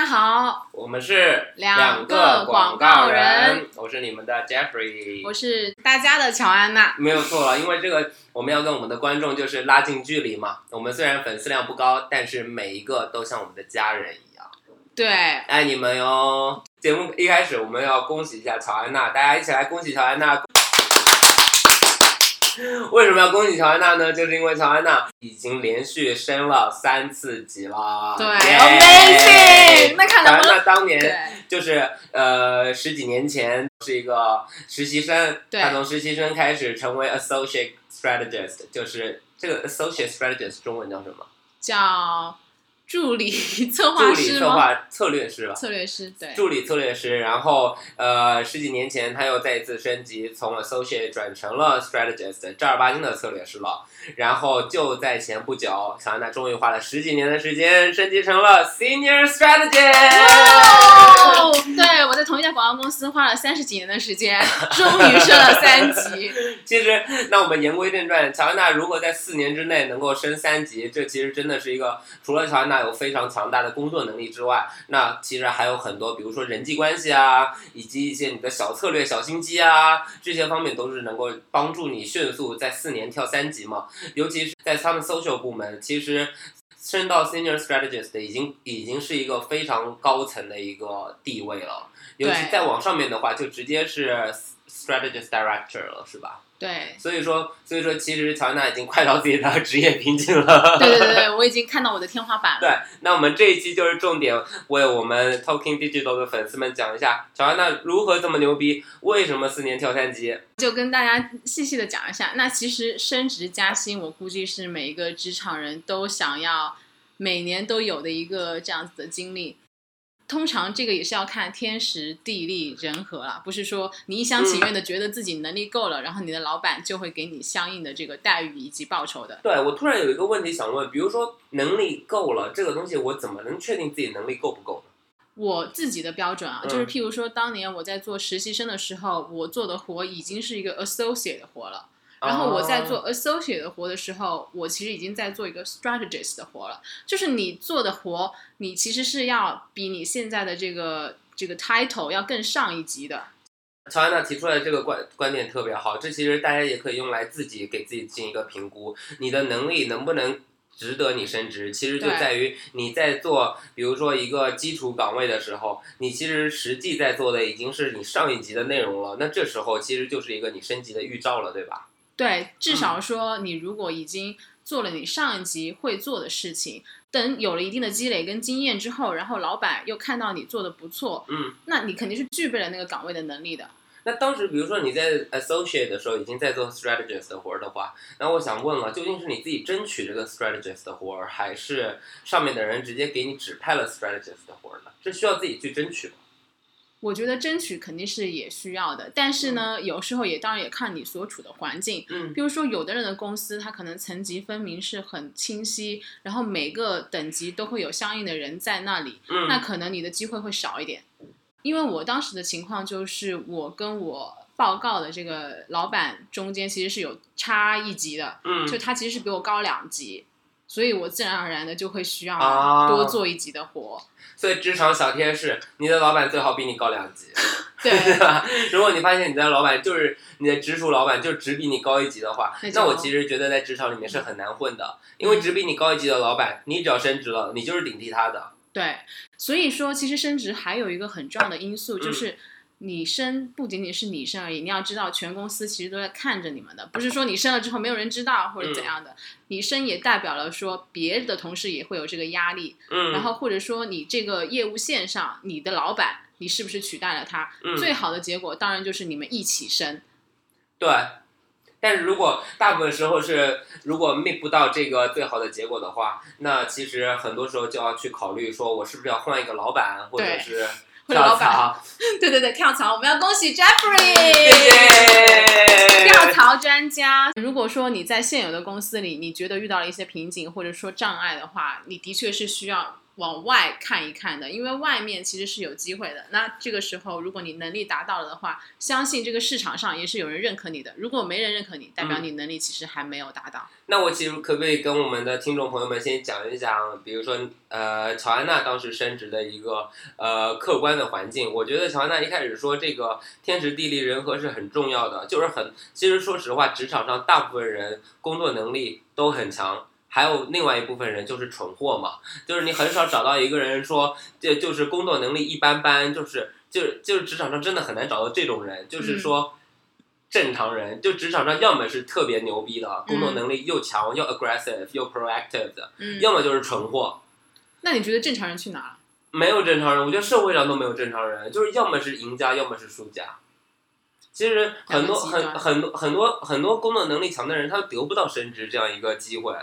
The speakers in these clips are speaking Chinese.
家好，我们是两个广告人，我是你们的 Jeffrey，我是大家的乔安娜。没有错了，因为这个我们要跟我们的观众就是拉近距离嘛。我们虽然粉丝量不高，但是每一个都像我们的家人一样。对，爱你们哟！节目一开始我们要恭喜一下乔安娜，大家一起来恭喜乔安娜。为什么要恭喜乔安娜呢？就是因为乔安娜已经连续升了三次级了。对，Amazing！那看乔安娜当年就是呃十几年前是一个实习生，她从实习生开始成为 Associate Strategist，就是这个 Associate Strategist 中文叫什么？叫。助理 策划师助理策划策略师吧。策略师对。助理策略师，然后呃十几年前他又再一次升级，从 associate 转成了 strategist，正儿八经的策略师了。然后就在前不久，小安娜终于花了十几年的时间升级成了 senior strategist。对，我在同一家广告公司花了三十几年的时间，终于升了三级。其实，那我们言归正传，乔安娜如果在四年之内能够升三级，这其实真的是一个除了乔安娜。有非常强大的工作能力之外，那其实还有很多，比如说人际关系啊，以及一些你的小策略、小心机啊，这些方面都是能够帮助你迅速在四年跳三级嘛。尤其是在他们 social 部门，其实升到 senior strategist 已经已经是一个非常高层的一个地位了。尤其再往上面的话，就直接是 strategist director 了，是吧？对，所以说，所以说，其实乔安娜已经快到自己的 职业瓶颈了。对对对，我已经看到我的天花板了。对，那我们这一期就是重点为我们 Talking Digital 的粉丝们讲一下乔安娜如何这么牛逼，为什么四年跳三级。就跟大家细细的讲一下，那其实升职加薪，我估计是每一个职场人都想要每年都有的一个这样子的经历。通常这个也是要看天时地利人和了，不是说你一厢情愿的觉得自己能力够了，然后你的老板就会给你相应的这个待遇以及报酬的。对我突然有一个问题想问，比如说能力够了这个东西，我怎么能确定自己能力够不够呢？我自己的标准啊，就是譬如说当年我在做实习生的时候，我做的活已经是一个 associate 的活了。然后我在做 associate 的活的时候，我其实已经在做一个 strategist 的活了。就是你做的活，你其实是要比你现在的这个这个 title 要更上一级的。乔安娜提出来的这个观观点特别好，这其实大家也可以用来自己给自己进行一个评估，你的能力能不能值得你升职，其实就在于你在做，比如说一个基础岗位的时候，你其实实际在做的已经是你上一级的内容了，那这时候其实就是一个你升级的预兆了，对吧？对，至少说你如果已经做了你上一级会做的事情，等有了一定的积累跟经验之后，然后老板又看到你做的不错，嗯，那你肯定是具备了那个岗位的能力的。那当时比如说你在 associate 的时候已经在做 strategist 的活儿的话，那我想问了，究竟是你自己争取这个 strategist 的活儿，还是上面的人直接给你指派了 strategist 的活儿呢？这需要自己去争取吗？我觉得争取肯定是也需要的，但是呢，有时候也当然也看你所处的环境。嗯，比如说有的人的公司，他可能层级分明是很清晰，然后每个等级都会有相应的人在那里，嗯，那可能你的机会会少一点。因为我当时的情况就是，我跟我报告的这个老板中间其实是有差一级的，嗯，就他其实是比我高两级。所以我自然而然的就会需要多做一级的活。所以职场小贴士，你的老板最好比你高两级，对吧？如果你发现你的老板就是你的直属老板，就只比你高一级的话，那我其实觉得在职场里面是很难混的，因为只比你高一级的老板，你只要升职了，你就是顶替他的。对，所以说其实升职还有一个很重要的因素就是。你升不仅仅是你升而已，你要知道全公司其实都在看着你们的，不是说你升了之后没有人知道或者怎样的。你升也代表了说别的同事也会有这个压力，嗯，然后或者说你这个业务线上你的老板你是不是取代了他？最好的结果当然就是你们一起升。对，但是如果大部分时候是如果 make 不到这个最好的结果的话，那其实很多时候就要去考虑说我是不是要换一个老板，或者是。跳槽，对对对，跳槽！我们要恭喜 Jeffrey，谢谢跳槽专家。如果说你在现有的公司里，你觉得遇到了一些瓶颈或者说障碍的话，你的确是需要往外看一看的，因为外面其实是有机会的。那这个时候，如果你能力达到了的话，相信这个市场上也是有人认可你的。如果没人认可你，代表你能力其实还没有达到。那我其实可不可以跟我们的听众朋友们先讲一讲，比如说呃，乔安娜当时升职的一个呃客观的环境。我觉得乔安娜一开始说这个天时地利人和是很重要的，就是很其实说实话，职场上大部分人工作能力都很强。还有另外一部分人就是蠢货嘛，就是你很少找到一个人说，就就是工作能力一般般，就是就是就是职场上真的很难找到这种人，就是说正常人，就职场上要么是特别牛逼的，工作能力又强又 aggressive 又 proactive 的，要么就是蠢货。那你觉得正常人去哪了？没有正常人，我觉得社会上都没有正常人，就是要么是赢家，要么是输家。其实很多很很多很多很多工作能力强的人，他得不到升职这样一个机会。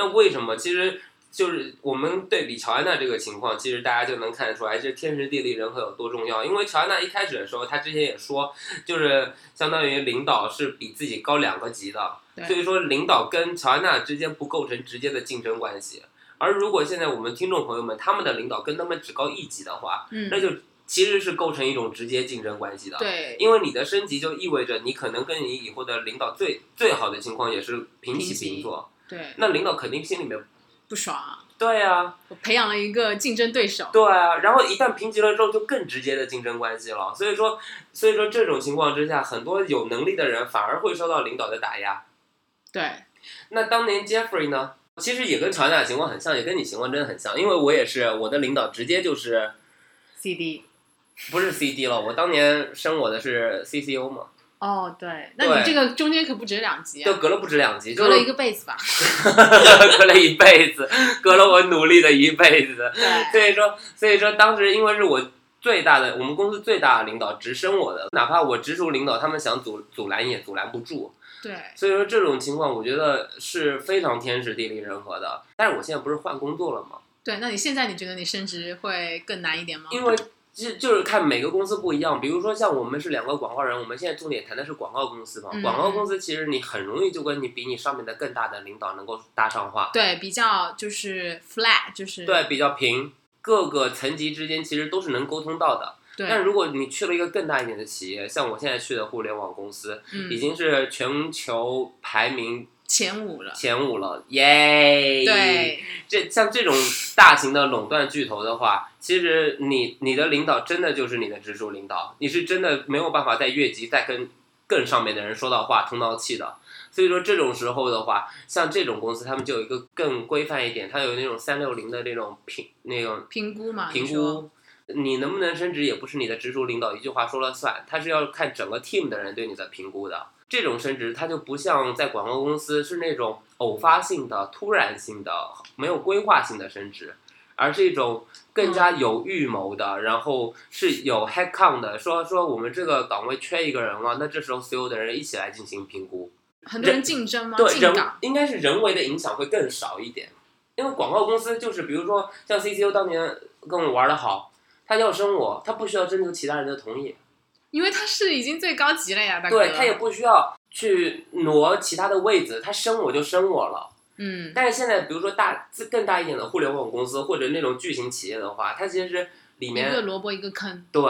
那为什么？其实就是我们对比乔安娜这个情况，其实大家就能看得出来，这天时地利人和有多重要。因为乔安娜一开始的时候，她之前也说，就是相当于领导是比自己高两个级的，所以说领导跟乔安娜之间不构成直接的竞争关系。而如果现在我们听众朋友们他们的领导跟他们只高一级的话，那就其实是构成一种直接竞争关系的。对，因为你的升级就意味着你可能跟你以后的领导最最好的情况也是平起平坐。对，那领导肯定心里面不爽啊。对啊，我培养了一个竞争对手。对啊，然后一旦评级了之后，就更直接的竞争关系了。所以说，所以说这种情况之下，很多有能力的人反而会受到领导的打压。对，那当年 Jeffrey 呢，其实也跟乔安娜情况很像，也跟你情况真的很像。因为我也是，我的领导直接就是 CD，不是 CD 了。我当年升我的是 CCO 嘛。哦，对，那你这个中间可不止两级啊，就隔了不止两级，隔了一个辈子吧，隔了一辈子，隔了我努力的一辈子。对，所以说，所以说当时因为是我最大的，我们公司最大的领导直升我的，哪怕我直属领导他们想阻阻拦也阻拦不住。对，所以说这种情况我觉得是非常天时地利人和的。但是我现在不是换工作了吗？对，那你现在你觉得你升职会更难一点吗？因为。就就是看每个公司不一样，比如说像我们是两个广告人，我们现在重点谈的是广告公司嘛。广告公司其实你很容易就跟你比你上面的更大的领导能够搭上话。对，比较就是 flat，就是对比较平，各个层级之间其实都是能沟通到的。但如果你去了一个更大一点的企业，像我现在去的互联网公司，已经是全球排名。前五了，前五了，耶！对，这像这种大型的垄断巨头的话，其实你你的领导真的就是你的直属领导，你是真的没有办法在越级再跟更上面的人说到话通到气的。所以说这种时候的话，像这种公司，他们就有一个更规范一点，它有那种三六零的那种评那种评估嘛，评估你能不能升职也不是你的直属领导一句话说了算，他是要看整个 team 的人对你的评估的。这种升职，它就不像在广告公司是那种偶发性的、突然性的、没有规划性的升职，而是一种更加有预谋的，然后是有 head count 的。说说我们这个岗位缺一个人了，那这时候所有的人一起来进行评估。很多人竞争吗？对，人应该是人为的影响会更少一点。因为广告公司就是，比如说像 CCO 当年跟我玩的好，他要升我，他不需要征求其他人的同意。因为他是已经最高级了呀，大哥。对他也不需要去挪其他的位子，他升我就升我了。嗯。但是现在，比如说大更大一点的互联网公司或者那种巨型企业的话，它其实里面一个萝卜一个坑。对，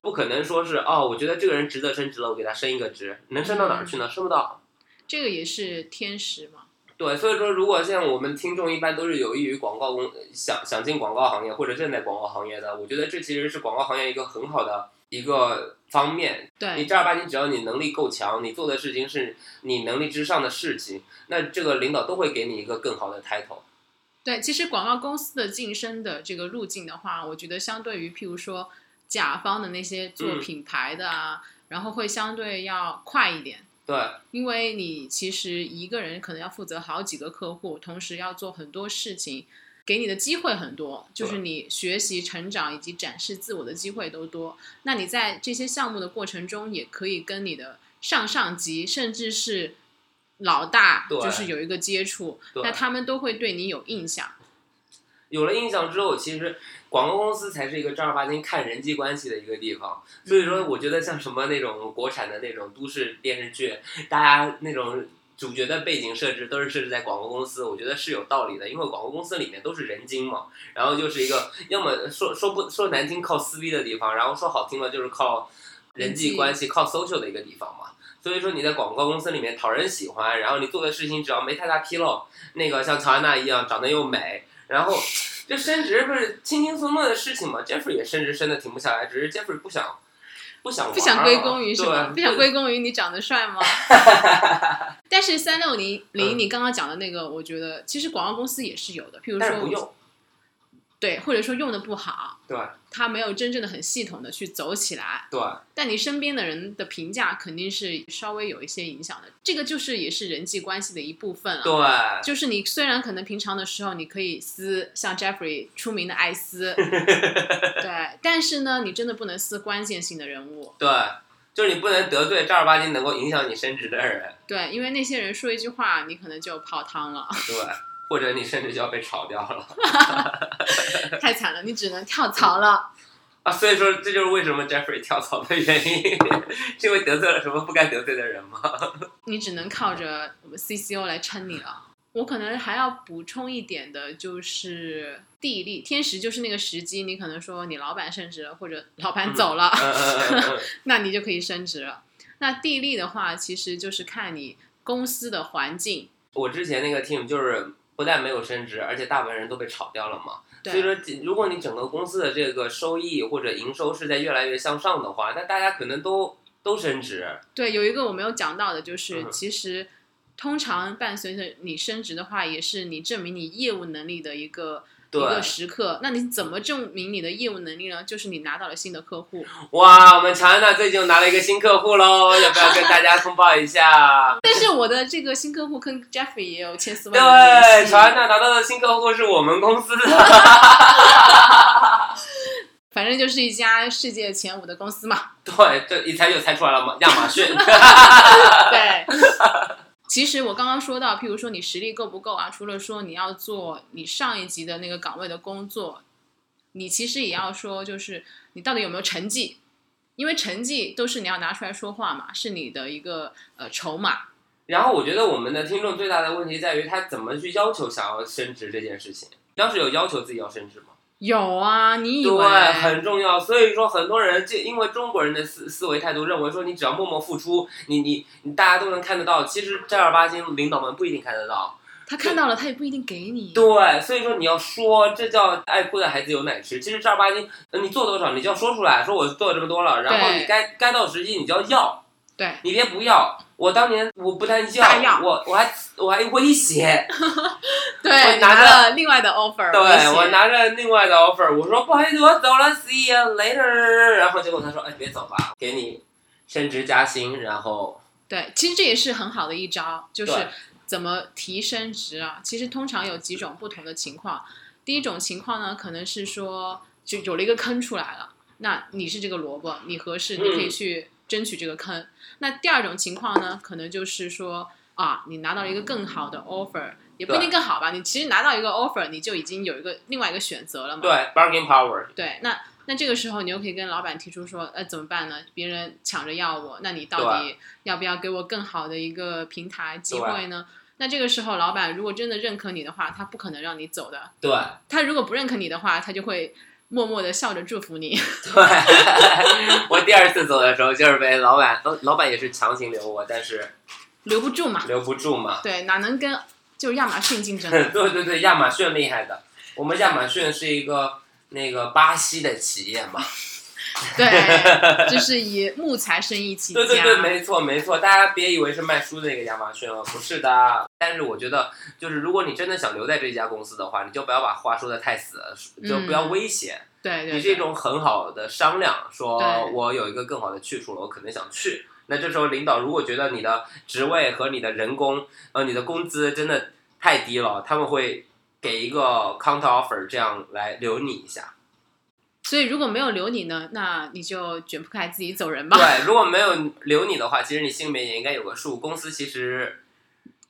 不可能说是哦，我觉得这个人值得升职了，我给他升一个职，能升到哪儿去呢？升不到。这个也是天时嘛。对，所以说，如果像我们听众一般都是有益于广告公想想进广告行业或者正在广告行业的，我觉得这其实是广告行业一个很好的。一个方面，对你正儿八经，只要你能力够强，你做的事情是你能力之上的事情，那这个领导都会给你一个更好的 title。对，其实广告公司的晋升的这个路径的话，我觉得相对于譬如说甲方的那些做品牌的啊，然后会相对要快一点。对，因为你其实一个人可能要负责好几个客户，同时要做很多事情。给你的机会很多，就是你学习、成长以及展示自我的机会都多。那你在这些项目的过程中，也可以跟你的上上级，甚至是老大，就是有一个接触。那他们都会对你有印象。有了印象之后，其实广告公司才是一个正儿八经看人际关系的一个地方。所以说，我觉得像什么那种国产的那种都市电视剧，大家那种。主角的背景设置都是设置在广告公司，我觉得是有道理的，因为广告公司里面都是人精嘛，然后就是一个要么说说不说难听靠撕逼的地方，然后说好听了就是靠人际关系、靠 social 的一个地方嘛。所以说你在广告公司里面讨人喜欢，然后你做的事情只要没太大纰漏，那个像乔安娜一样长得又美，然后这升职不是轻轻松松的事情嘛？Jeffrey 也升职升的停不下来，只是 Jeffrey 不想不想玩不想归功于什么？不想归功于你长得帅吗？但是三六零零，你刚刚讲的那个，我觉得其实广告公司也是有的，譬如说不用，对，或者说用的不好，对。他没有真正的很系统的去走起来。对。但你身边的人的评价肯定是稍微有一些影响的，这个就是也是人际关系的一部分了。对，就是你虽然可能平常的时候你可以撕，像 Jeffrey 出名的爱撕，对，但是呢，你真的不能撕关键性的人物，对，就是你不能得罪正儿八经能够影响你升职的人，对，因为那些人说一句话，你可能就泡汤了，对，或者你甚至就要被炒掉了 太惨了，你只能跳槽了。啊！所以说，这就是为什么 Jeffrey 跳槽的原因，是因为得罪了什么不该得罪的人吗？你只能靠着我们 CCO 来撑你了。我可能还要补充一点的，就是地利天时，就是那个时机。你可能说你老板升职了，或者老板走了，那你就可以升职了。那地利的话，其实就是看你公司的环境。我之前那个 team 就是不但没有升职，而且大部分人都被炒掉了嘛。所以说，如果你整个公司的这个收益或者营收是在越来越向上的话，那大家可能都都升职。对，有一个我没有讲到的，就是嗯其实通常伴随着你升职的话，也是你证明你业务能力的一个。一个时刻，那你怎么证明你的业务能力呢？就是你拿到了新的客户，哇，我们乔安娜最近又拿了一个新客户喽，要不要跟大家通报一下？但是我的这个新客户跟 Jeffrey 也有千丝万缕对，乔安娜拿到的新客户是我们公司的。反正就是一家世界前五的公司嘛。对，这一猜就猜出来了嘛，亚马逊。对，其实我刚刚说到，譬如说你实力够不够啊？除了说你要做你上一级的那个岗位的工作，你其实也要说，就是你到底有没有成绩？因为成绩都是你要拿出来说话嘛，是你的一个呃筹码。然后我觉得我们的听众最大的问题在于他怎么去要求想要升职这件事情。当时有要求自己要升职吗？有啊，你以为对，很重要。所以说，很多人就因为中国人的思思维态度，认为说你只要默默付出，你你你大家都能看得到。其实正儿八经领导们不一定看得到。他看到了，他也不一定给你。对，所以说你要说，这叫爱哭的孩子有奶吃。其实正儿八经，呃你做多少，你就要说出来，说我做了这么多了，然后你该该到时机你就要要，对你别不要。我当年我不但大要我我还我还威胁，对，我你拿了另外的 offer，对我拿着另外的 offer，我说不好意思，我走了，see you later。然后结果他说，哎，别走吧，给你升职加薪，然后对，其实这也是很好的一招，就是怎么提升职啊。其实通常有几种不同的情况。第一种情况呢，可能是说就有了一个坑出来了，那你是这个萝卜，你合适，嗯你可以去争取这个坑。那第二种情况呢，可能就是说啊，你拿到了一个更好的 offer，也不一定更好吧，你其实拿到一个 offer，你就已经有一个另外一个选择了嘛。对 bargain power，对，那那这个时候你又可以跟老板提出说，呃，怎么办呢？别人抢着要我，那你到底要不要给我更好的一个平台机会呢？那这个时候，老板如果真的认可你的话，他不可能让你走的。对他如果不认可你的话，他就会默默的笑着祝福你。对。我第二次走的时候，就是被老板，老老板也是强行留我，但是留不住嘛。留不住嘛。对，哪能跟就是亚马逊竞争？对对对，亚马逊厉害的，我们亚马逊是一个那个巴西的企业嘛。对，就是以木材生意起家。对对对，没错没错，大家别以为是卖书的那个亚马逊哦，不是的。但是我觉得，就是如果你真的想留在这家公司的话，你就不要把话说的太死，就不要威胁，对对，你是一种很好的商量，说我有一个更好的去处了，我可能想去。那这时候领导如果觉得你的职位和你的人工，呃，你的工资真的太低了，他们会给一个 counter offer，这样来留你一下。所以如果没有留你呢，那你就卷铺盖自己走人吧。对，如果没有留你的话，其实你心里面也应该有个数，公司其实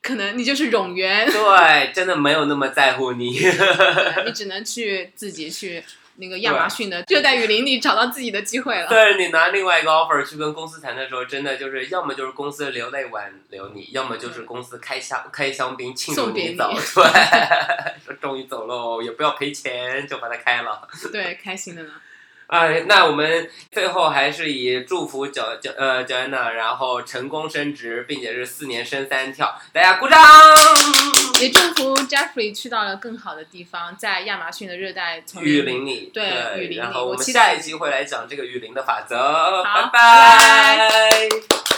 可能你就是冗员，对真的没有那么在乎你。对 你只能去自己去那个亚马逊的热带雨林里找到自己的机会了。对你拿另外一个 offer 去跟公司谈的时候，真的就是要么就是公司流泪挽留你，要么就是公司开香开香槟庆祝你走。对，说终于走喽，也不要赔钱，就把它开了。对，开心的呢。哎，那我们最后还是以祝福脚脚呃脚安娜，然后成功升职，并且是四年升三跳，大家鼓掌。也祝福 Jeffrey 去到了更好的地方，在亚马逊的热带丛雨林里，对雨林里然后我们下一期会来讲这个雨林的法则，好拜拜。